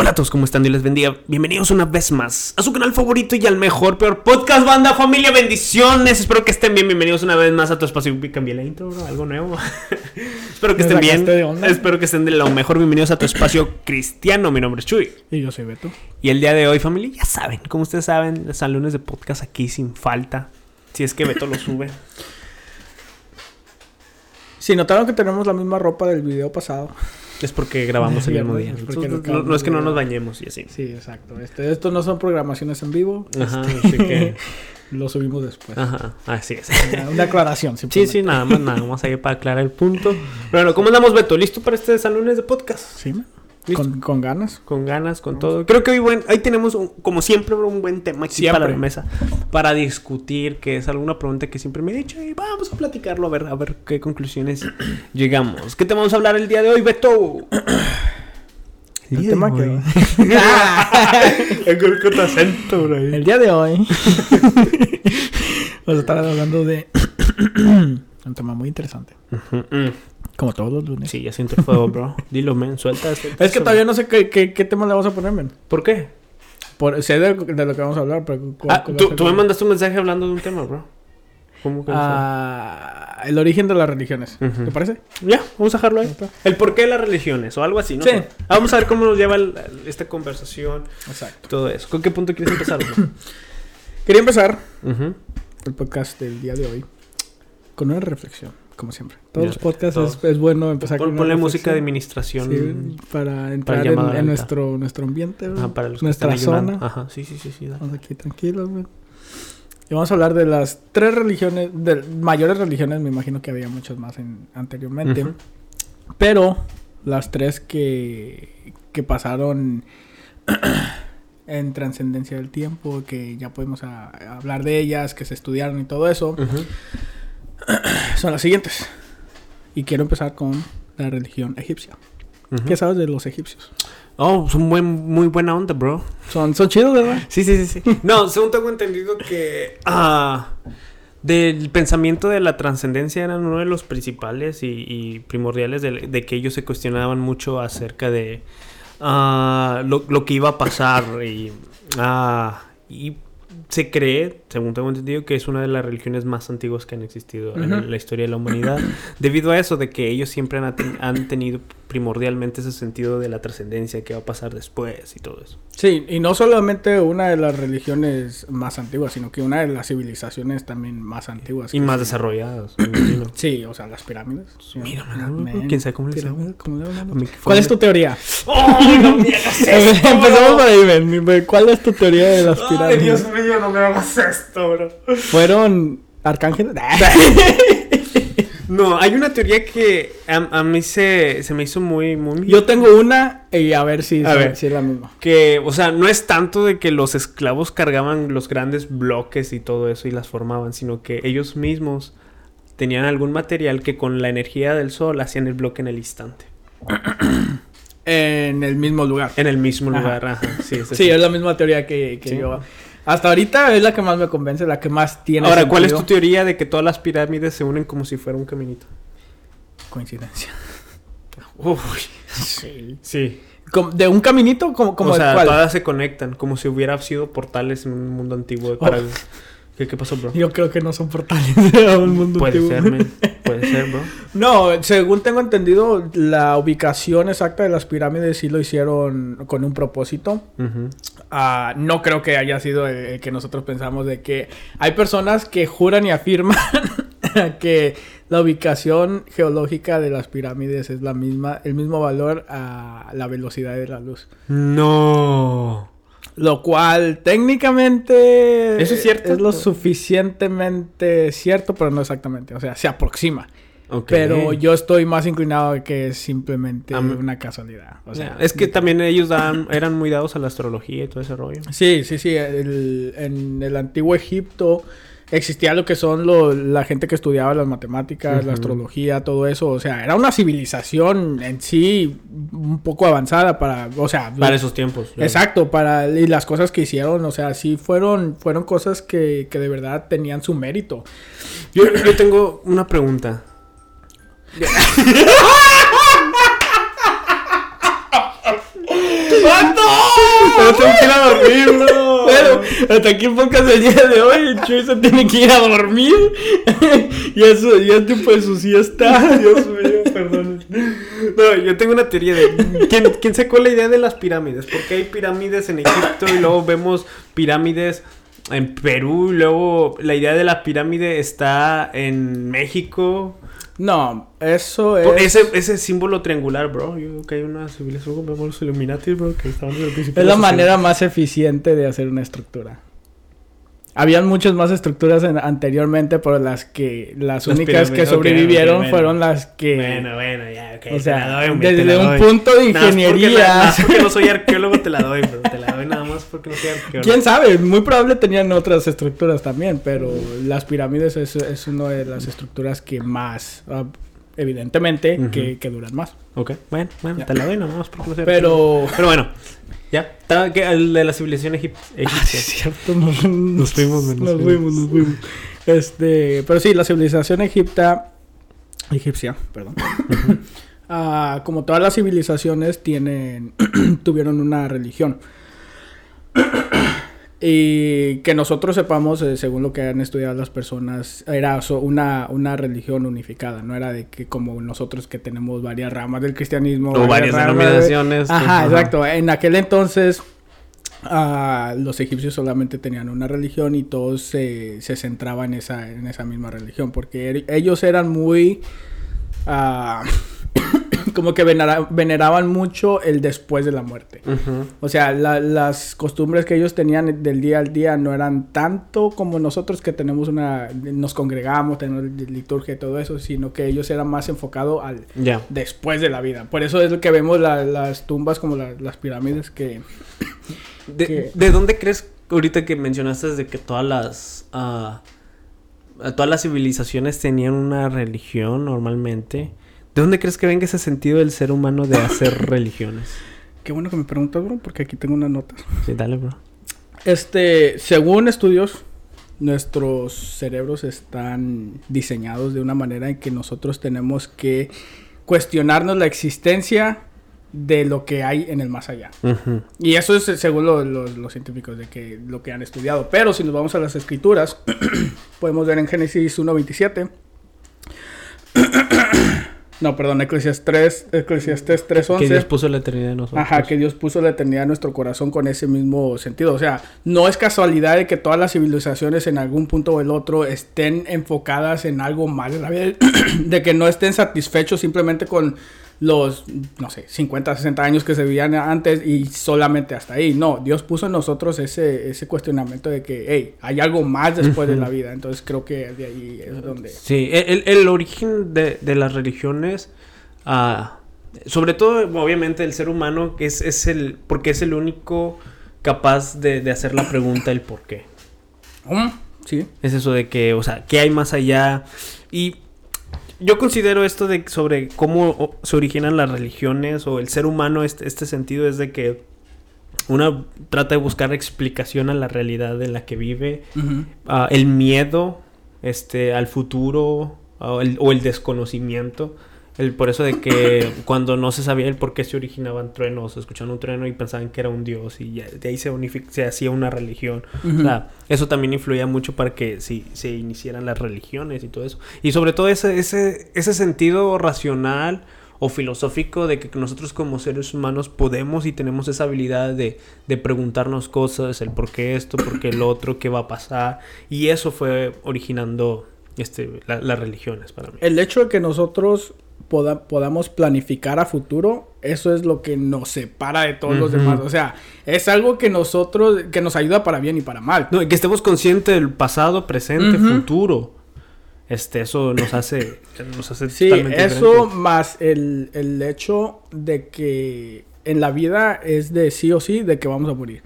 Hola a todos, ¿cómo están? Dios les bendiga. Bienvenidos una vez más a su canal favorito y al mejor, peor podcast, banda, familia, bendiciones. Espero que estén bien. Bienvenidos una vez más a tu espacio. Cambié la intro, bro, algo nuevo. Espero que estén bien. Espero que estén de lo mejor. Bienvenidos a tu espacio cristiano. Mi nombre es Chuy. Y yo soy Beto. Y el día de hoy, familia, ya saben, como ustedes saben, los lunes de podcast aquí sin falta. Si es que Beto lo sube. Si notaron que tenemos la misma ropa del video pasado. Es porque grabamos el mismo día. Entonces, no no, no es que no nos bañemos y así. Sí, exacto. Este, estos no son programaciones en vivo. Ajá, Este, así que- lo subimos después. Ajá, así es. Una, una aclaración. Sí, sí, nada más, nada más ahí para aclarar el punto. Bueno, ¿cómo andamos, Beto? ¿Listo para este San Lunes de podcast? Sí, man. Con, con ganas. Con ganas, con todo. Creo que hoy, buen, hoy tenemos, un- como siempre, un buen tema aquí Siempre. para la mesa. Para discutir, que es alguna pregunta que siempre me he dicho. Y vamos a platicarlo, a ver, a ver qué conclusiones llegamos. ¿Qué te vamos a hablar el día de hoy, Beto? El tema que... El con tu acento, bro. El día de hoy vamos a estar hablando de un tema muy interesante. Mm, Como todos los lunes. Sí, ya siento el fuego, bro. Dilo, men, suelta. suelta Es que todavía no sé qué, qué, qué tema le vamos a poner, men. ¿Por qué? Por, sé de, de lo que vamos a hablar, pero... ¿cuál- Ah, tú, me mandaste un mensaje hablando de un tema, bro. ¿Cómo que no? Ah, el origen de las religiones. ¿Te parece? Ya, vamos a dejarlo ahí. El porqué de las religiones o algo así, ¿no? Sí. Ah, Vamos a ver cómo nos lleva el- esta conversación, Exacto. todo eso. ¿Con qué punto quieres empezar? bro? Quería empezar el podcast del día de hoy con una reflexión, como siempre. Todos Ya, los podcasts todos. Es, es bueno empezar Pon- con Ponle música de administración. Sí, para entrar en, nuestro, nuestro ambiente, ¿no? Ajá, para los que nuestra zona. Ajá, sí, sí, sí, sí. Vamos aquí tranquilos, güey. Y vamos a hablar de las tres religiones, de mayores religiones, me imagino que había muchas más en, anteriormente. Pero las tres que, que pasaron en trascendencia del tiempo, que ya podemos a- a hablar de ellas, que se estudiaron y todo eso, Ujú. son las siguientes. Y quiero empezar con la religión egipcia. ¿Qué sabes de los egipcios? Oh, son buen, muy buena onda, bro. Son, son chidos, ¿verdad? Sí, sí, sí, sí. No, según tengo entendido que ah, del pensamiento de la trascendencia eran uno de los principales y, y primordiales de, de que ellos se cuestionaban mucho acerca de ah, lo, lo que iba a pasar y, ah, y se cree, según tengo entendido, que es una de las religiones más antiguas que han existido en la historia de la humanidad, debido a eso de que ellos siempre han, han tenido primordialmente ese sentido de la trascendencia, que va a pasar después y todo eso. Sí, y no solamente una de las religiones más antiguas, sino que una de las civilizaciones también más antiguas. Y más sí. desarrolladas. Sí, o sea, las pirámides. Sí. Mira, Man, quién sabe cómo pirámides, ¿cómo ¿Cuál es tu teoría? ¡Ay, no me hagas esto, Empezamos por ahí, ven, ¿Cuál es tu teoría de las Ay, pirámides? Dios mío, no me hagas esto, bro. ¿Fueron arcángeles? No, hay una teoría que a, a mí se, se me hizo muy, muy... Yo tengo una y a ver si, A si- ver. si es la misma. Que, o sea, no es tanto de que los esclavos cargaban los grandes bloques y todo eso y las formaban, sino que ellos mismos tenían algún material que con la energía del sol hacían el bloque en el instante. En el mismo lugar. En el mismo lugar, ajá. Sí, sí, Sí, sí. es la misma teoría que, que Sí. yo. Hasta ahorita es la que más me convence, la que más tiene Ahora, ¿cuál es tu teoría de que todas las pirámides se unen como si fuera un caminito? Coincidencia. Uy, Sí. sí. ¿De un caminito? Como, como o sea, cual? todas se conectan, como si hubiera sido portales en un mundo antiguo. Para... Oh. ¿Qué, qué pasó, bro? Yo creo que no son portales de mundo Puede antiguo. ser. Puede ser, bro. No, según tengo entendido, la ubicación exacta de las pirámides sí lo hicieron con un propósito. Ah, no creo que haya sido el, el que nosotros pensamos de que hay personas que juran y afirman que la ubicación geológica de las pirámides es la misma, el mismo valor a la velocidad de la luz. No. Lo cual técnicamente ¿Eso es cierto? es lo suficientemente cierto, pero no exactamente. O sea, se aproxima. Pero yo estoy más inclinado a que es simplemente una casualidad. O sea, es que también ellos dan, eran muy dados a la astrología y todo ese rollo. Sí, sí, sí. el- en el antiguo Egipto existía lo que son lo- la gente que estudiaba las matemáticas, la astrología, todo eso. O sea, era una civilización en sí un poco avanzada para, o sea, Para esos tiempos. claro. Exacto, para y las cosas que hicieron, o sea, sí fueron fueron cosas que, que de verdad tenían su mérito. Yo, yo tengo una pregunta. Pero tengo que ir a dormir, bro. Bueno, hasta aquí el podcast del día de hoy. El Chuy se tiene que ir a dormir. y eso, ya es tiempo de su siesta. Dios mío, perdón. No, yo tengo una teoría de ¿quién, quién sacó la idea de las pirámides. Porque hay pirámides en Egipto y luego vemos pirámides en Perú. Y luego la idea de la pirámide está en México. No, eso es. Ese, ese símbolo triangular, bro. Yo creo que hay una civilización, vemos los Illuminati, bro, que estaban desde el principio. Es la manera más eficiente de hacer una estructura. Habían muchas más estructuras en- anteriormente, pero las que las, Las únicas que sobrevivieron bueno. fueron las que Bueno, bueno, ya, ok. O te sea, la doy, hombre, te desde un punto de Nada más porque ingeniería. la- nada porque no soy arqueólogo, te la doy, bro. Te la doy nada más porque no quién sabe, muy probable tenían otras estructuras también, pero las pirámides es, es una de las estructuras que más ah, evidentemente Ujú. que, que duran más. Ok, bueno, bueno, Ya. te la doy nada más porque no soy Pero. Pero bueno, ya. El de la civilización egip- Ah, egipcia. es cierto, nos, nos fuimos, nos nos fuimos. nos fuimos. Este, pero sí, la civilización egipta, egipcia, perdón. Ah, como todas las civilizaciones tienen, tuvieron una religión. Y que nosotros sepamos, eh, según lo que han estudiado las personas, era una, una religión unificada, no era de que como nosotros que tenemos varias ramas del cristianismo. O varias de- denominaciones. Ajá, ajá. exacto. En aquel entonces ah, los egipcios solamente tenían una religión y todos se, se centraban en esa, en esa misma religión porque er- ellos eran muy... ah, como que venera- veneraban mucho el después de la muerte. O sea, la- las costumbres que ellos tenían del día al día no eran tanto como nosotros que tenemos una... Nos congregamos, tenemos liturgia y todo eso, sino que ellos eran más enfocados al después de la vida. Por eso es lo que vemos la- las tumbas como la- las pirámides que... ¿De, que- de dónde crees ahorita que mencionaste de que todas las ah, todas las civilizaciones tenían una religión normalmente? ¿De dónde crees que venga ese sentido del ser humano de hacer religiones? Qué bueno que me preguntas, bro, porque aquí tengo unas notas. Sí, dale, bro. Este, según estudios, nuestros cerebros están diseñados de una manera en que nosotros tenemos que cuestionarnos la existencia de lo que hay en el más allá. Ujú. Y eso es según lo- lo- los científicos de que lo que han estudiado. Pero si nos vamos a las escrituras, podemos ver en Génesis 1.27. no, perdón, Eclesiastes 3, Eclesiastes Que Dios 3.11. puso la eternidad en nosotros. Ajá, que Dios puso la eternidad en nuestro corazón con ese mismo sentido. O sea, no es casualidad de que todas las civilizaciones en algún punto o el otro estén enfocadas en algo la vida, de que no estén satisfechos simplemente con los, no sé, 50, 60 años que se vivían antes y solamente hasta ahí. No, Dios puso en nosotros ese, ese cuestionamiento de que, hey, hay algo más después de la vida. Entonces creo que de ahí es donde... Sí, el, el- origen de, de las religiones, ah, sobre todo, obviamente, el ser humano, que es, es el, porque es el único capaz de, de hacer la pregunta el por qué. Mm, Sí. Es eso de que, o sea, ¿qué hay más allá? Y yo considero esto de sobre cómo se originan las religiones o el ser humano, este, este sentido es de que una trata de buscar explicación a la realidad en la que vive, el miedo este, al futuro el- o el desconocimiento. El, por eso de que cuando no se sabía el por qué se originaban truenos, escuchaban un trueno y pensaban que era un dios y ya de ahí se, se hacía una religión. Ujú. O sea, eso también influía mucho para que si, se iniciaran las religiones y todo eso. Y sobre todo ese, ese, ese sentido racional o filosófico de que nosotros como seres humanos podemos y tenemos esa habilidad de, de preguntarnos cosas, el por qué esto, por qué el otro, qué va a pasar. Y eso fue originando este, la- las religiones para mí. El hecho de que nosotros poda- podamos planificar a futuro, eso es lo que nos separa de todos los demás. O sea, es algo que nosotros, que nos ayuda para bien y para mal. No, y que estemos conscientes del pasado, presente, futuro. Este, eso nos hace, nos hace Sí, totalmente eso más el, el hecho de que en la vida es de sí o sí de que vamos a morir.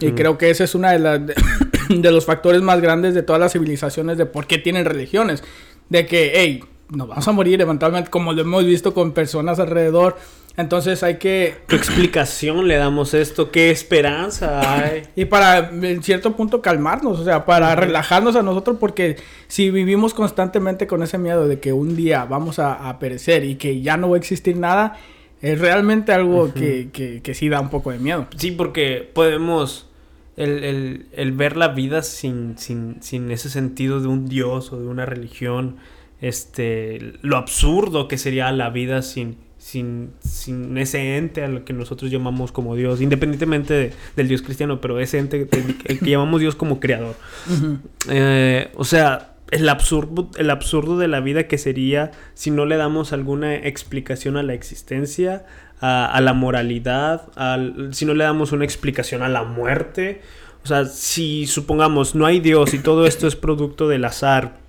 Y creo que ese es uno de, de, de los factores más grandes de todas las civilizaciones de por qué tienen religiones. De que, hey, nos vamos a morir eventualmente, como lo hemos visto con personas alrededor. Entonces hay que ¿Qué explicación le damos esto? ¿Qué esperanza hay? Y para en cierto punto calmarnos, o sea, para relajarnos a nosotros, porque si vivimos constantemente con ese miedo de que un día vamos a, a perecer y que ya no va a existir nada, Es realmente algo que, que, que sí da un poco de miedo. Sí, porque podemos el, el, el ver la vida sin, sin, sin ese sentido de un dios o de una religión, este, lo absurdo que sería la vida sin, sin, sin ese ente a lo que nosotros llamamos como Dios, independientemente de- del Dios cristiano, pero ese ente el que, el que llamamos Dios como creador. Eh, o sea, el absurdo, el absurdo de la vida que sería si no le damos alguna explicación a la existencia, a, a la moralidad, al- si no le damos una explicación a la muerte. O sea, si supongamos no hay Dios y todo esto es producto del azar,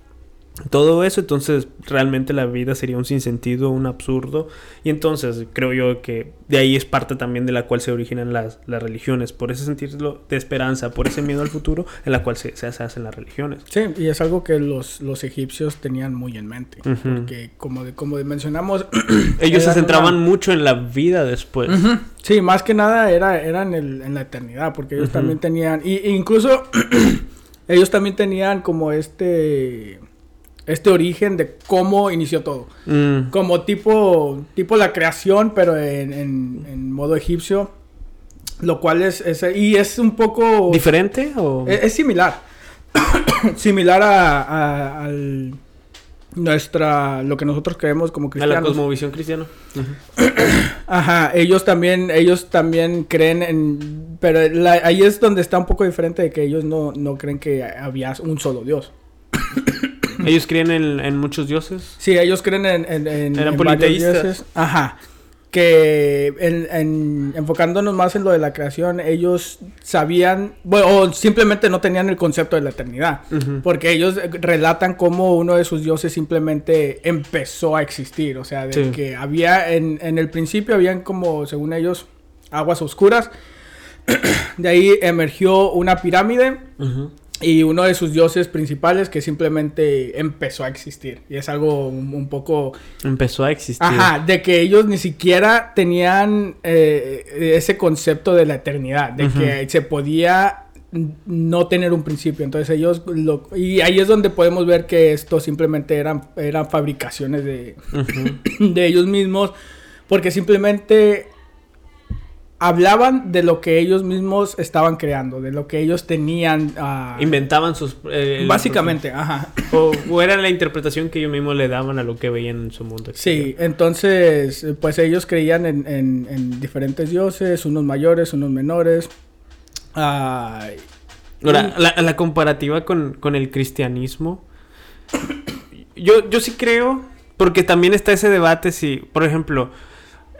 todo eso, entonces realmente la vida sería un sinsentido, un absurdo. Y entonces creo yo que de ahí es parte también de la cual se originan las, las religiones, por ese sentido de esperanza, por ese miedo al futuro en la cual se, se hacen las religiones. Sí, y es algo que los, los egipcios tenían muy en mente. Ujú. Porque como, de, como mencionamos... Ellos se centraban una- mucho en la vida después. Ujú. Sí, más que nada era, era en, el- en la eternidad, porque ellos Ujú. también tenían, y, incluso ellos también tenían como este, este origen de cómo inició todo. Mm, Como tipo, tipo la creación, pero en, en- en modo egipcio, lo cual es, es- y es un poco... ¿Diferente o...? Es, es similar. similar a, a- al nuestra lo que nosotros creemos como a la cristianos. cosmovisión cristiana. Ajá, ellos también ellos también creen en pero la- ahí es donde está un poco diferente de que ellos no, no creen que había un solo Dios. Ellos creen en, en muchos dioses. Sí, ellos creen en, en, en- Eran politeístas. dioses. Ajá. Que en, en- enfocándonos más en lo de la creación, ellos sabían, bueno, o simplemente no tenían el concepto de la eternidad. Porque ellos eh, relatan cómo uno de sus dioses simplemente empezó a existir. O sea, de Sí. que había, en, el principio habían como, según ellos, aguas oscuras. de ahí emergió una pirámide Ujú. Y uno de sus dioses principales que simplemente empezó a existir. Y es algo un, un poco... Empezó a existir. Ajá, de que ellos ni siquiera tenían eh, ese concepto de la eternidad, de que se podía no tener un principio. Entonces ellos, lo- y ahí es donde podemos ver que esto simplemente eran, eran fabricaciones de, de ellos mismos, porque simplemente hablaban de lo que ellos mismos estaban creando, de lo que ellos tenían... ah, Inventaban sus... eh, básicamente, ajá. O, o era la interpretación que ellos mismos le daban a lo que veían en su mundo. Sí, entonces, eh, pues ellos creían en, en- en diferentes dioses, unos mayores, unos menores. Ah, Ahora, la, la comparativa con, con el cristianismo. Yo, yo sí creo, porque también está ese debate si, por ejemplo,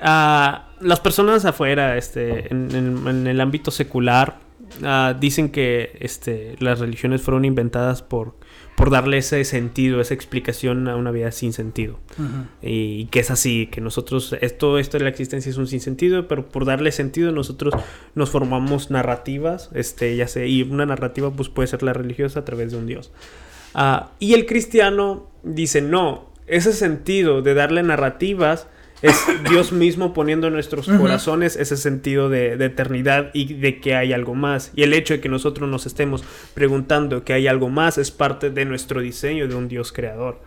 ah, las personas afuera, este, en, en- en el ámbito secular, ah, dicen que este, las religiones fueron inventadas por, por darle ese sentido, esa explicación a una vida sin sentido. Y que es así, que nosotros, esto, esto de la existencia es un sinsentido, pero por darle sentido nosotros nos formamos narrativas, este, ya sé, y una narrativa pues puede ser la religiosa a través de un dios. Ah, y el cristiano dice, no, ese sentido de darle narrativas es Dios mismo poniendo en nuestros corazones ese sentido de, de eternidad y de que hay algo más. Y el hecho de que nosotros nos estemos preguntando que hay algo más es parte de nuestro diseño de un Dios creador.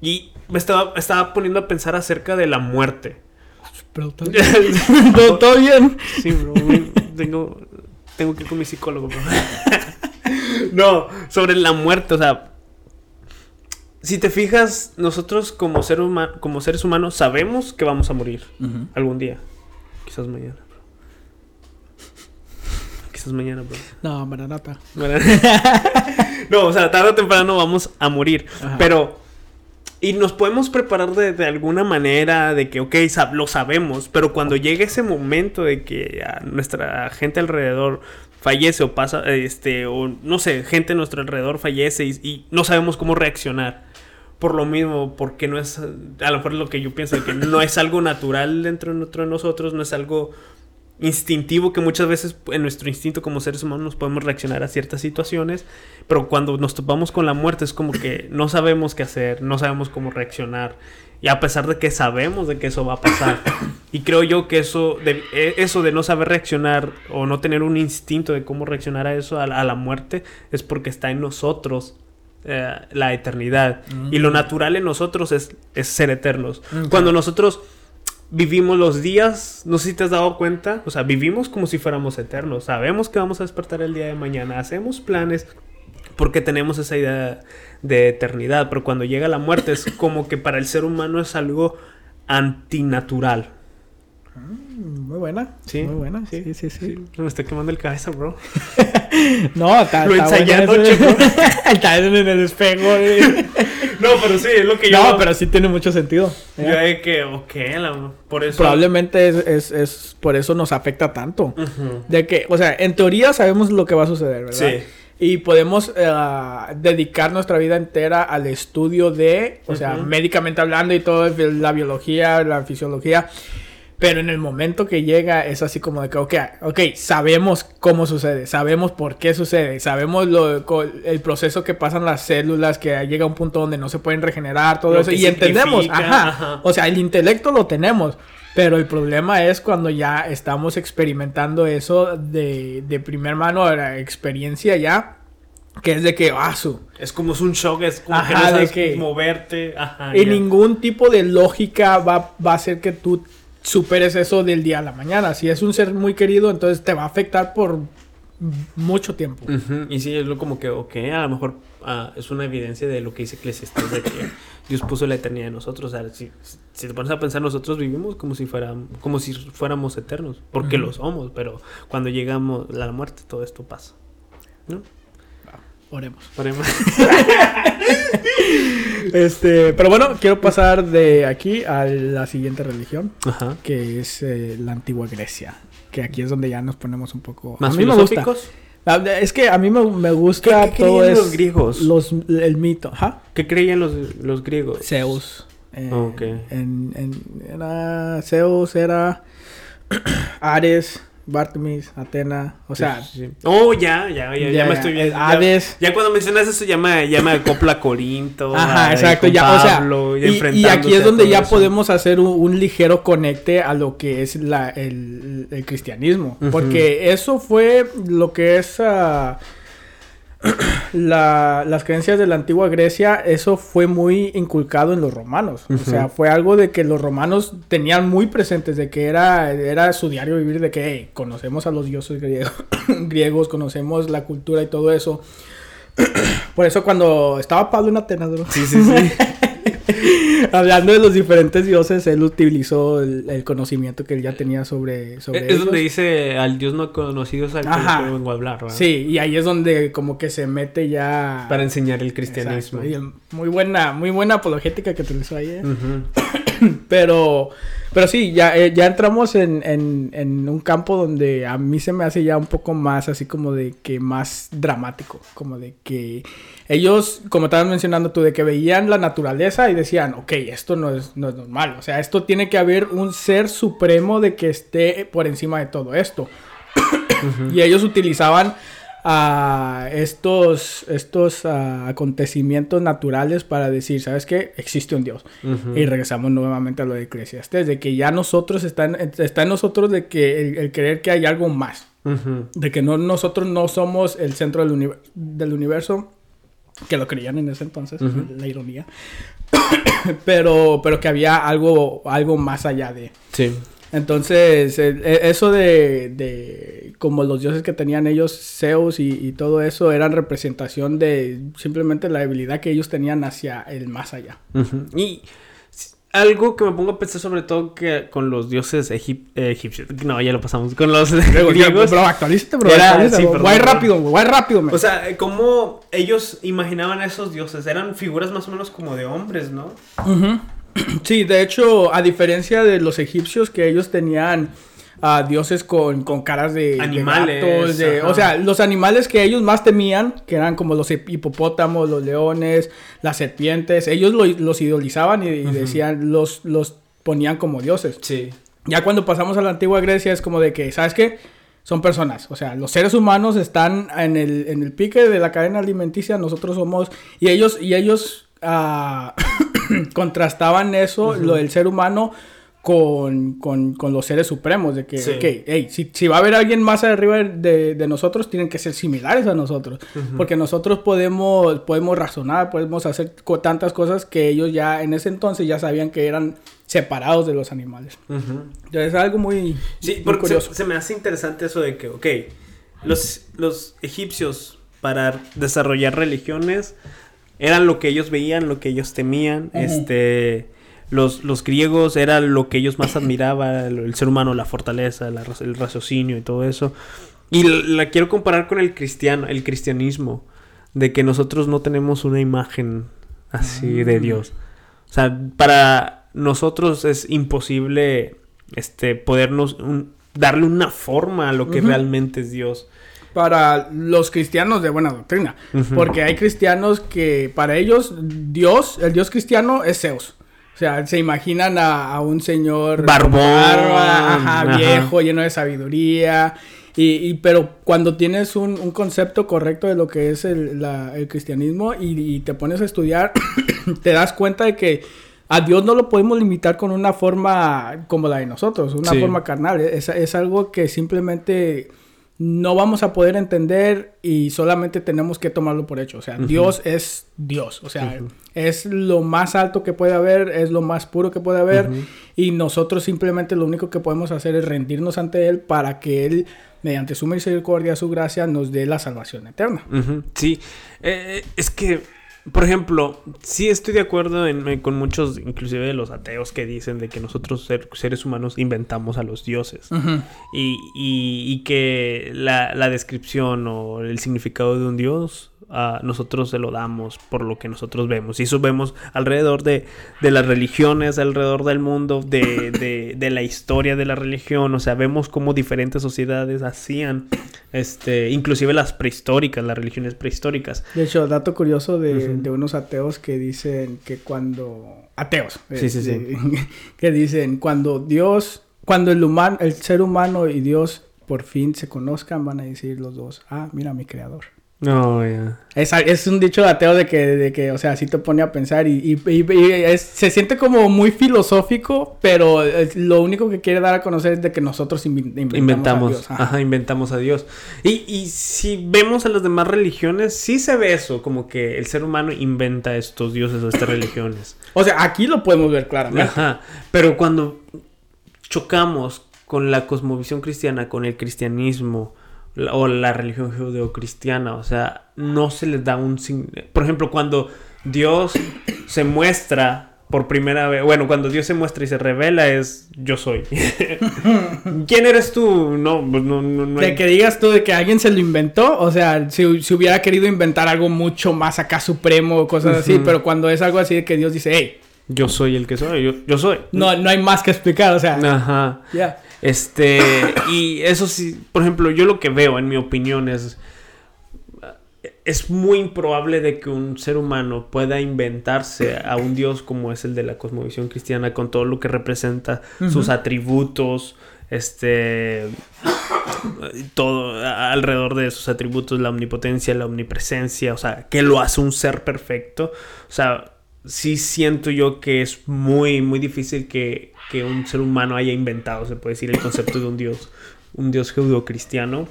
Y me estaba, estaba poniendo a pensar acerca de la muerte. pero todo, bien. Sí, bro. Tengo, tengo que ir con mi psicólogo, bro. No, sobre la muerte, o sea. Si te fijas, nosotros como, ser huma- como seres humanos sabemos que vamos a morir algún día. Quizás mañana, bro. Quizás mañana, bro. No, Maranata. no, o sea, tarde o temprano vamos a morir. Ajá. Pero. Y nos podemos preparar de, de alguna manera de que, ok, sab- lo sabemos, pero cuando llegue ese momento de que a nuestra gente alrededor fallece o pasa, este, o no sé, gente a nuestro alrededor fallece y, y no sabemos cómo reaccionar. Por lo mismo, porque no es, a lo mejor lo que yo pienso, que no es algo natural dentro de nosotros- no es algo instintivo que muchas veces en nuestro instinto como seres humanos nos podemos reaccionar a ciertas situaciones, pero cuando nos topamos con la muerte es como que no sabemos qué hacer, no sabemos cómo reaccionar. Y a pesar de que sabemos de que eso va a pasar. Y creo yo que eso de, eh, eso de no saber reaccionar o no tener un instinto de cómo reaccionar a eso, a, a la muerte, es porque está en nosotros eh, la eternidad. Y lo natural en nosotros es, es ser eternos. Ok. Cuando nosotros vivimos los días, no sé si te has dado cuenta, o sea, vivimos como si fuéramos eternos, sabemos que vamos a despertar el día de mañana, hacemos planes porque tenemos esa idea de eternidad, pero cuando llega la muerte es como que para el ser humano es algo antinatural. Mm, muy buena. Sí. Muy buena. Sí, sí, sí. Me está quemando el cabeza, bro. no, está, Lo ensayando, chico. está en el espejo. no, pero sí, es lo que yo... No, pero sí tiene mucho sentido. Yo de que, ok, por eso... Probablemente es, es, por eso nos afecta tanto. De que, o sea, en teoría sabemos lo que va a suceder, ¿verdad? Sí. Y podemos eh, dedicar nuestra vida entera al estudio de, o sea, médicamente hablando y todo, la biología, la fisiología. Pero en el momento que llega es así como de que, ok, ok, sabemos cómo sucede, sabemos por qué sucede, sabemos lo, el proceso que pasan las células, que llega a un punto donde no se pueden regenerar, todo eso, y entendemos, ajá, o sea, el intelecto lo tenemos, pero el problema es cuando ya estamos experimentando eso de, de primer mano, la experiencia ya, que es de que, ah, su. Es como es un shock, es como que no sabes que moverte. Ajá, y ningún tipo de lógica va, va a hacer que tú superes eso del día a la mañana. Si es un ser muy querido, entonces te va a afectar por mucho tiempo. Y sí, es lo como que, ok, a lo mejor ah, es una evidencia de lo que dice Eclesiastes, de que Dios puso la eternidad en nosotros. O sea, si, te pones a pensar, nosotros vivimos como si, fuera, como si fuéramos eternos, porque lo somos, pero cuando llegamos a la muerte, todo esto pasa. ¿no? Oremos. Oremos. este, pero bueno, quiero pasar de aquí a la siguiente religión, que es eh, la antigua Grecia. Que aquí es donde ya nos ponemos un poco. ¿Más filosóficos? Es que a mí me, gusta ¿Qué, todo los griegos? Los, el mito. ¿Qué creían los, los griegos? Zeus. Eh, en, en, era, Zeus era Ares. Bartemis, Atena, o sea... Oh, ya, ya, ya, ya, me estoy viendo. Hades. Ya, cuando mencionas eso ya me, ya me copla Corinto. Ajá, exacto, ya, o sea... Y, aquí es donde ya podemos hacer un, ligero conecte a lo que es la, el, el cristianismo. Porque eso fue lo que es... Uh, la, las creencias de la antigua Grecia, eso fue muy inculcado en los romanos. O sea, fue algo de que los romanos tenían muy presentes, de que era, era su diario vivir, de que conocemos a los dioses griegos, griegos, conocemos la cultura y todo eso. Por eso cuando estaba Pablo en Atenas, sí, sí, sí. Hablando de los diferentes dioses, él utilizó el, conocimiento que él ya tenía sobre, sobre Es donde dice al dios no conocido es al que vengo a hablar, ¿verdad? Sí, y ahí es donde como que se mete ya... Para enseñar el cristianismo. muy buena, muy buena apologética que utilizó ahí, ¿eh? pero, pero sí, ya, eh, ya entramos en, en, en, un campo donde a mí se me hace ya un poco más así como de que más dramático, como de que ellos, como estabas mencionando tú, de que veían la naturaleza y decían, ok, esto no es, no es normal, o sea, esto tiene que haber un ser supremo de que esté por encima de todo esto. y ellos utilizaban a estos, estos acontecimientos naturales para decir, ¿sabes qué? Existe un Dios. Y regresamos nuevamente a lo de Eclesiastes, de que ya nosotros, está en, nosotros de que el, creer que hay algo más. De que no, nosotros no somos el centro del, del universo, que lo creían en ese entonces, la ironía. pero, pero que había algo, algo más allá de. Sí. Entonces, e, eso de, de, como los dioses que tenían ellos, Zeus y, todo eso, eran representación de simplemente la debilidad que ellos tenían hacia el más allá. Y algo que me pongo a pensar sobre todo que con los dioses egipcios. No, ya lo pasamos. Con los griegos. Bro, actualízate, bro. guay rápido, guay rápido. O sea, ¿cómo ellos imaginaban a esos dioses? Eran figuras más o menos como de hombres, ¿no? Sí, de hecho, a diferencia de los egipcios que ellos tenían a dioses con, caras de animales. o sea, los animales que ellos más temían, que eran como los hipopótamos, los leones, las serpientes, ellos los idolizaban y, decían, los, los ponían como dioses. Sí. Ya cuando pasamos a la antigua Grecia es como de que, ¿sabes qué? Son personas, o sea, los seres humanos están en el, en el pique de la cadena alimenticia, nosotros somos, y ellos, y ellos ah, contrastaban eso, lo del ser humano, con, con, con, los seres supremos, de que, hey, si, si, va a haber alguien más arriba de, de, nosotros, tienen que ser similares a nosotros, porque nosotros podemos, podemos razonar, podemos hacer tantas cosas que ellos ya en ese entonces ya sabían que eran separados de los animales. Entonces es algo muy, sí, porque curioso. Se, me hace interesante eso de que, ok, los, los egipcios para desarrollar religiones eran lo que ellos veían, lo que ellos temían, este los, los griegos era lo que ellos más admiraban, el, ser humano, la fortaleza, el raciocinio y todo eso. Y la, quiero comparar con el cristiano, el cristianismo, de que nosotros no tenemos una imagen así de mm. Dios. O sea, para nosotros es imposible este podernos darle una forma a lo que realmente es Dios para los cristianos de buena doctrina. Porque hay cristianos que para ellos Dios, el Dios cristiano es Zeus. O sea, se imaginan a, un señor barbón, viejo, lleno de sabiduría. Y, pero cuando tienes un, concepto correcto de lo que es el, cristianismo y, te pones a estudiar, te das cuenta de que a Dios no lo podemos limitar con una forma como la de nosotros, una forma carnal. Es, es algo que simplemente no vamos a poder entender y solamente tenemos que tomarlo por hecho. O sea, Dios es Dios. O sea, es lo más alto que puede haber, es lo más puro que puede haber. Y nosotros simplemente lo único que podemos hacer es rendirnos ante Él para que Él, mediante su misericordia, su gracia, nos dé la salvación eterna. Sí, eh, es que por ejemplo, sí estoy de acuerdo con muchos, inclusive de los ateos, que dicen de que nosotros seres humanos inventamos a los dioses. y, que la, la, descripción o el significado de un dios nosotros se lo damos por lo que nosotros vemos. Y eso vemos alrededor de, las religiones, alrededor del mundo, de, la historia de la religión. O sea, vemos cómo diferentes sociedades hacían, este, inclusive las prehistóricas, las religiones prehistóricas. De hecho, dato curioso de, unos ateos que dicen que cuando... Ateos. Sí, sí, sí. que dicen, cuando Dios, cuando el, humano, el ser humano y Dios por fin se conozcan, van a decir los dos, ah, mira mi creador. No, ya. Es, un dicho de ateo de que, de que, o sea, sí te pone a pensar y, se siente como muy filosófico, pero lo único que quiere dar a conocer es de que nosotros inventamos, a Dios. Ajá. inventamos a Dios. Y, y si vemos a las demás religiones, sí se ve eso, como que el ser humano inventa estos dioses o estas religiones. O sea, aquí lo podemos ver claramente. Ajá, pero cuando chocamos con la cosmovisión cristiana, con el cristianismo, o la religión judeocristiana, o sea, no se les da un por ejemplo, cuando Dios se muestra por primera vez, bueno, cuando Dios se muestra y se revela es yo soy. ¿Quién eres tú? No, pues no, no, De que digas tú de que alguien se lo inventó, o sea, si, hubiera querido inventar algo mucho más acá supremo o cosas así, pero cuando es algo así de que Dios dice, hey, yo soy el que soy, yo, yo soy. No, no hay más que explicar, o sea. Ajá. Ya. Este, y eso sí, por ejemplo, yo lo que veo, en mi opinión, es. Es muy improbable de que un ser humano pueda inventarse a un Dios como es el de la cosmovisión cristiana, con todo lo que representa, sus atributos, este todo alrededor de sus atributos, la omnipotencia, la omnipresencia, o sea, que lo hace un ser perfecto. O sea, sí siento yo que es muy, muy difícil que, un ser humano haya inventado, se puede decir, el concepto de un dios, un dios judeocristiano.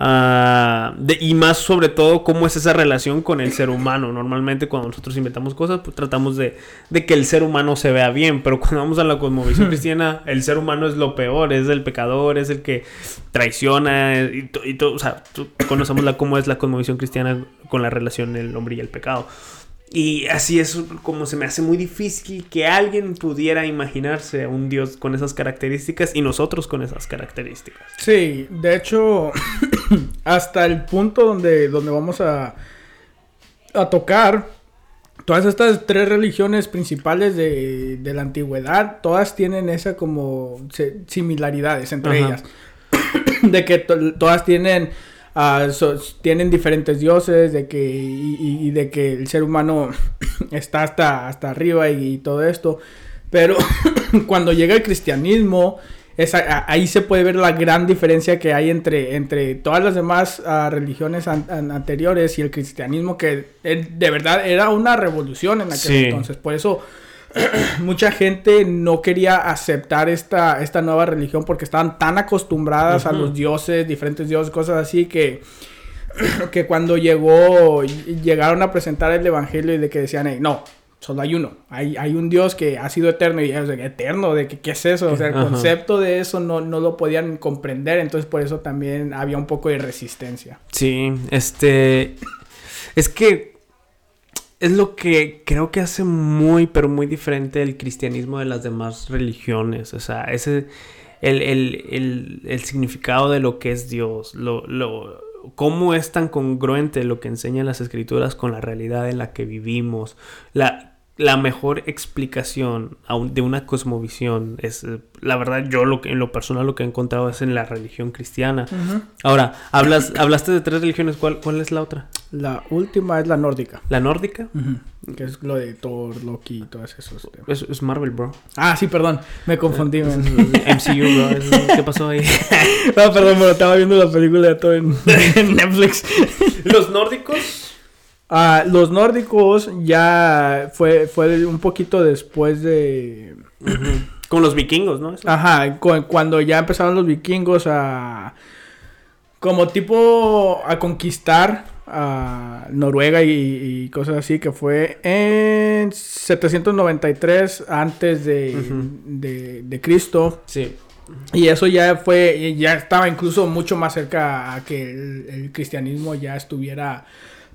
Uh, y más sobre todo cómo es esa relación con el ser humano. Normalmente cuando nosotros inventamos cosas, pues tratamos de, que el ser humano se vea bien, pero cuando vamos a la cosmovisión cristiana, el ser humano es lo peor, es el pecador, es el que traiciona y, y todo. O sea, conocemos la, cómo es la cosmovisión cristiana con la relación del hombre y el pecado. Y así es como se me hace muy difícil que alguien pudiera imaginarse a un Dios con esas características y nosotros con esas características. Sí, de hecho, hasta el punto donde, donde vamos a, a tocar, todas estas tres religiones principales de, la antigüedad, todas tienen esa como similaridades entre ellas. de que todas tienen Ah, tienen diferentes dioses, de que, y, de que el ser humano está hasta, hasta arriba y, todo esto. Pero cuando llega el cristianismo, ahí se puede ver la gran diferencia que hay entre, entre todas las demás ah, religiones anteriores y el cristianismo, que de verdad era una revolución en aquel entonces. Por eso mucha gente no quería aceptar esta, esta nueva religión porque estaban tan acostumbradas a los dioses, diferentes dioses, cosas así que, que cuando llegó, llegaron a presentar el evangelio y de que decían, no, solo hay uno. Hay, hay un Dios que ha sido eterno y es eterno, de que qué es eso. O sea, el concepto de eso no, no lo podían comprender, entonces por eso también había un poco de resistencia. Sí, este... Es que es lo que creo que hace muy, pero muy diferente el cristianismo de las demás religiones. O sea, ese... El, el, el, significado de lo que es Dios, lo, lo, cómo es tan congruente lo que enseñan las escrituras con la realidad en la que vivimos, la, la mejor explicación de una cosmovisión es, eh, la verdad, yo lo que, en lo personal lo que he encontrado es en la religión cristiana. Ahora, hablas, hablaste de tres religiones, ¿Cuál, ¿cuál es la otra? La última es la nórdica. ¿La nórdica? Que es lo de Thor, Loki y todos esos Es, es, Marvel, bro. Ah, sí, perdón, me confundí. MCU, bro. ¿Qué pasó ahí? no, perdón, pero estaba viendo la película de Thor en Netflix. ¿Los nórdicos? Ah, los nórdicos ya fue, fue un poquito después de... Con los vikingos, ¿no? Ajá, cuando ya empezaron los vikingos a... Como tipo a conquistar a Noruega y, cosas así, que fue en 793 antes de, de, Cristo. Sí. Y eso ya fue, ya estaba incluso mucho más cerca a que el cristianismo ya estuviera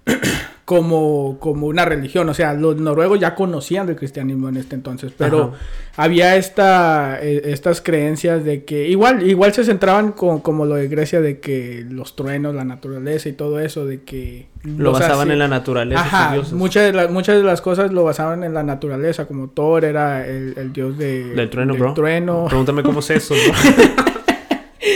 como, como una religión. O sea, los noruegos ya conocían del cristianismo en este entonces, pero había esta, e, estas creencias de que igual, igual se centraban con, como lo de Grecia, de que los truenos, la naturaleza y todo eso, de que... Lo basaban en la naturaleza. Ajá, muchas de, muchas de las cosas lo basaban en la naturaleza, como Thor era el, dios de, del trueno, bro. trueno. Pregúntame cómo es eso,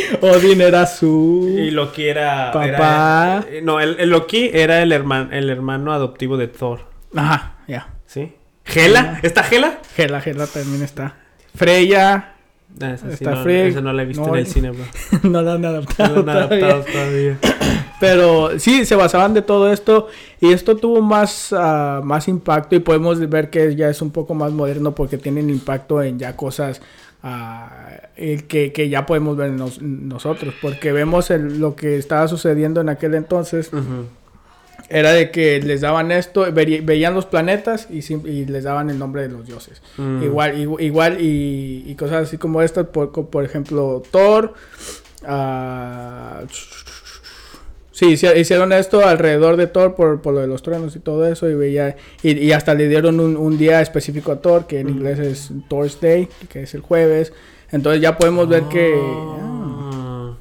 Odin era su. Y Loki era. Papá. Eh, no, el, Loki era el, hermano el hermano adoptivo de Thor. Ajá, ya. ¿Sí? ¿Gela? ¿Está Gela? Gela, Gela también está. Freya. Ah, esa está no, Esa no la he visto en el cine, bro. no la han adaptado. No la han adaptado todavía. Pero sí, se basaban de todo esto y esto tuvo más, uh, más impacto y podemos ver que ya es un poco más moderno porque tienen impacto en ya cosas que, que, ya podemos ver nosotros, porque vemos lo que estaba sucediendo en aquel entonces. Era de que les daban esto, veían los planetas y, y, les daban el nombre de los dioses. Mm. Igual, igual y, cosas así como estas, por, por ejemplo, Thor, uh, Sí, hicieron esto alrededor de Thor por, por, lo de los truenos y todo eso. Y veía y, hasta le dieron un, día específico a Thor, que en inglés es Thor's Day, que es el jueves. Entonces ya podemos ver que. Ah.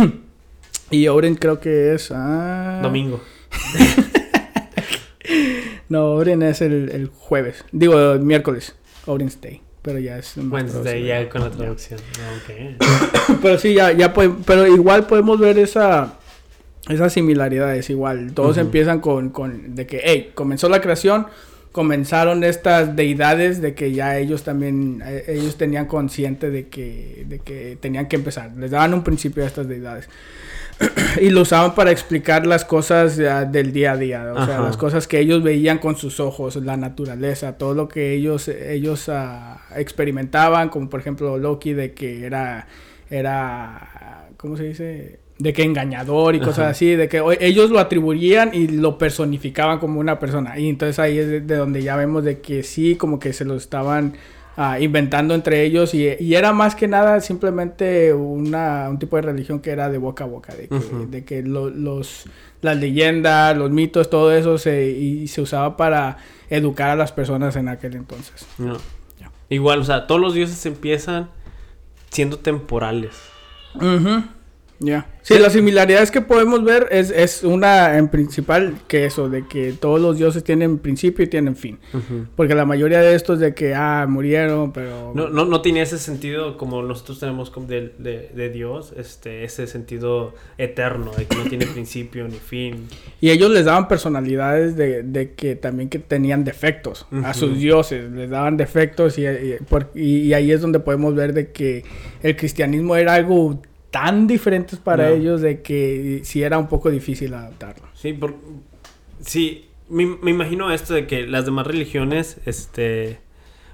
y Oren creo que es. Ah. Domingo. no, Oren es el, jueves. Digo, miércoles. Oren's Day. Pero ya es. Wednesday, ya con la traducción. pero sí, ya, ya pero igual podemos ver esa esas similaridades igual. Todos empiezan con, con, de que, hey, comenzó la creación, comenzaron estas deidades de que ya ellos también, eh, ellos tenían consciente de que, de que tenían que empezar. Les daban un principio a estas deidades. y lo usaban para explicar las cosas del día a día, o sea, las cosas que ellos veían con sus ojos, la naturaleza, todo lo que ellos, ellos uh, experimentaban, como por ejemplo Loki de que era, era, ¿cómo se dice? De que engañador y cosas así, de que ellos lo atribuían y lo personificaban como una persona. Y entonces ahí es de, donde ya vemos de que sí, como que se lo estaban ah, inventando entre ellos y, era más que nada simplemente una, un tipo de religión que era de boca a boca, de que, de que los, las leyendas, los mitos, todo eso se, y se usaba para educar a las personas en aquel entonces. Igual, o sea, todos los dioses empiezan siendo temporales. Ya. Sí, las similaridades que podemos ver es, es, una en principal que eso, de que todos los dioses tienen principio y tienen fin. Porque la mayoría de estos de que, ah, murieron, pero... No, no, no tiene ese sentido como nosotros tenemos de, de, de, Dios, este, ese sentido eterno, de que no tiene principio ni fin. Y ellos les daban personalidades de, de que también que tenían defectos a sus dioses, les daban defectos y, y ahí es donde podemos ver de que el cristianismo era algo tan diferentes para ellos de que sí era un poco difícil adaptarlo. Sí, por, sí me, me, imagino esto de que las demás religiones, este,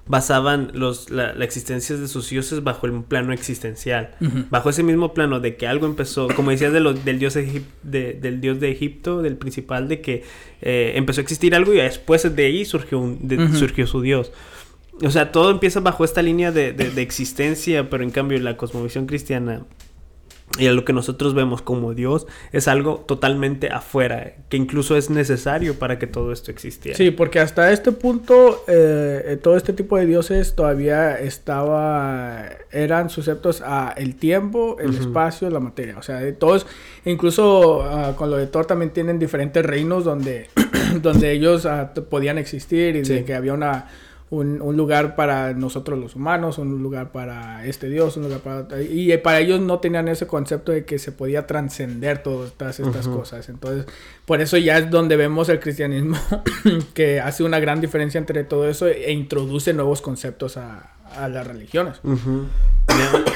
basaban los, la, la existencia de sus dioses bajo el plano existencial. Bajo ese mismo plano de que algo empezó, como decías de los- del, dios egip- de, del dios de Egipto, del principal, de que eh, empezó a existir algo y después de ahí surgió, un, de- surgió su dios. O sea, todo empieza bajo esta línea de, de- de existencia, pero en cambio la cosmovisión cristiana y a lo que nosotros vemos como Dios es algo totalmente afuera, que incluso es necesario para que todo esto existiera. Sí, porque hasta este punto eh, eh, todo este tipo de dioses todavía estaba eran sujetos a el tiempo, el espacio, la materia. O sea, de todos, incluso ah, con lo de Thor también tienen diferentes reinos donde, donde ellos ah, podían existir y Sí. de que había una un, un lugar para nosotros los humanos, un lugar para este dios, un lugar para... Y para ellos no tenían ese concepto de que se podía trascender todas estas Ujú. cosas. Entonces, por eso ya es donde vemos el cristianismo que hace una gran diferencia entre todo eso e introduce nuevos conceptos a, a las religiones. Me-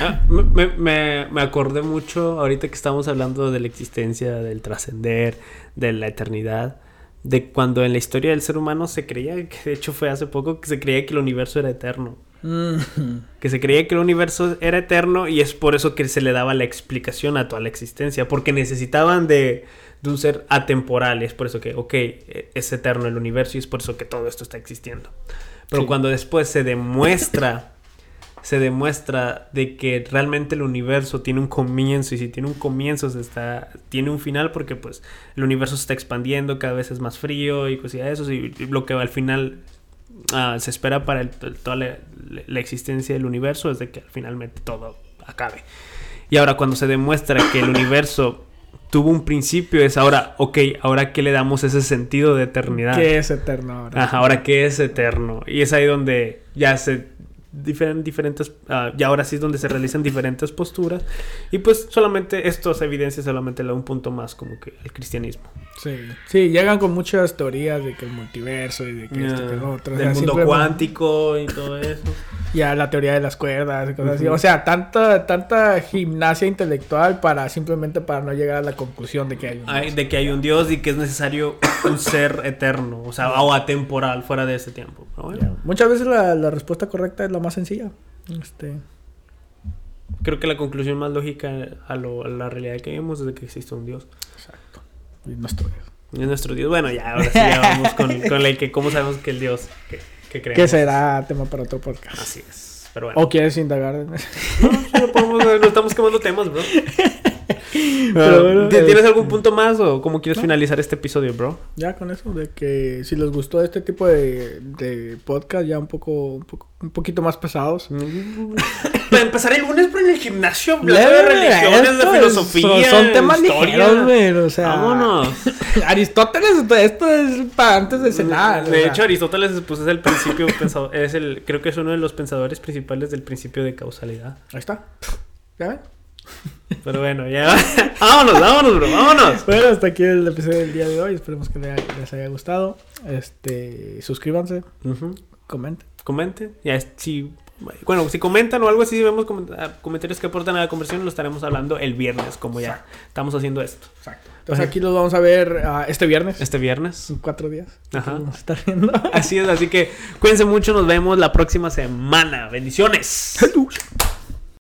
ah, me, me- me acordé mucho ahorita que estamos hablando de la existencia, del trascender, de la eternidad, de cuando en la historia del ser humano se creía, que de hecho fue hace poco, que se creía que el universo era eterno. Mm. Que se creía que el universo era eterno y es por eso que se le daba la explicación a toda la existencia, porque necesitaban de, de un ser atemporal, es por eso que, ok, eh, es eterno el universo y es por eso que todo esto está existiendo. Pero Sí. cuando después se demuestra, se demuestra de que realmente el universo tiene un comienzo y si tiene un comienzo se está, tiene un final porque pues el universo se está expandiendo, cada vez es más frío y cosas de eso, y lo que al final ah, se espera para el- toda la, la existencia del universo es de que finalmente todo acabe. Y ahora cuando se demuestra que el universo tuvo un principio es ahora, ok, ahora que le damos ese sentido de eternidad. Que es eterno ahora. Ajá, ahora que es eterno. Y es ahí donde ya se diferen- diferentes ah, y ahora sí es donde se realizan diferentes posturas y pues solamente estas evidencias solamente le da un punto más como que al cristianismo Sí. sí, llegan con muchas teorías de que el multiverso y de que esto, que lo otro. o del sea, mundo simplemente- cuántico y todo eso Ya la teoría de las cuerdas y cosas así. Ujú. O sea, tanta, tanta gimnasia intelectual para simplemente para no llegar a la conclusión de que hay un Hay- Dios. de que hay un Dios y que es necesario un ser eterno, o sea, o atemporal, fuera de ese tiempo. Pero bueno, Ya. Muchas veces la, la respuesta correcta es la más sencilla. Este, creo que la conclusión más lógica a, lo- a la realidad que vemos es de que existe un Dios. exacto. Y nuestro Dios. Y es nuestro Dios. Bueno, ya, ahora sí ya vamos con, con la que cómo sabemos que el Dios que, que creemos. Que será tema para otro podcast. Así es. Pero bueno. ¿O quieres indagar? No, solo podemos, no estamos quemando temas, bro. Pero bueno, ¿Tienes este- algún punto más o cómo quieres No. finalizar este episodio, bro? ya con eso, de que si les gustó este tipo de, de podcast ya un poco, un poco, un poquito más pesados. Para empezar el lunes, en el gimnasio, hablando de religiones, de es- filosofía, Son, son temas ligeros, güey, o sea. Vámonos. Aristóteles, esto es para antes de cenar. o De sea. hecho, Aristóteles pues, es el principio, pensado- es el, creo que es uno de los pensadores principales del principio de causalidad. Ahí está. ¿Ya ven? Pero bueno, ya. vámonos, vámonos, bro, vámonos. Bueno, hasta aquí el episodio del día de hoy. Esperemos que les haya gustado. Este, suscríbanse, Ujú. comenten. Comenten. Ya, es- si, bueno, si comentan o algo así, si vemos ah, comentarios que aportan a la conversión, lo estaremos hablando el viernes, como ya estamos haciendo esto. Exacto. Entonces aquí los vamos a ver ah, este viernes. Este viernes. En cuatro días. Ajá. Viendo. Así es, así que cuídense mucho, nos vemos la próxima semana. Bendiciones. Salud.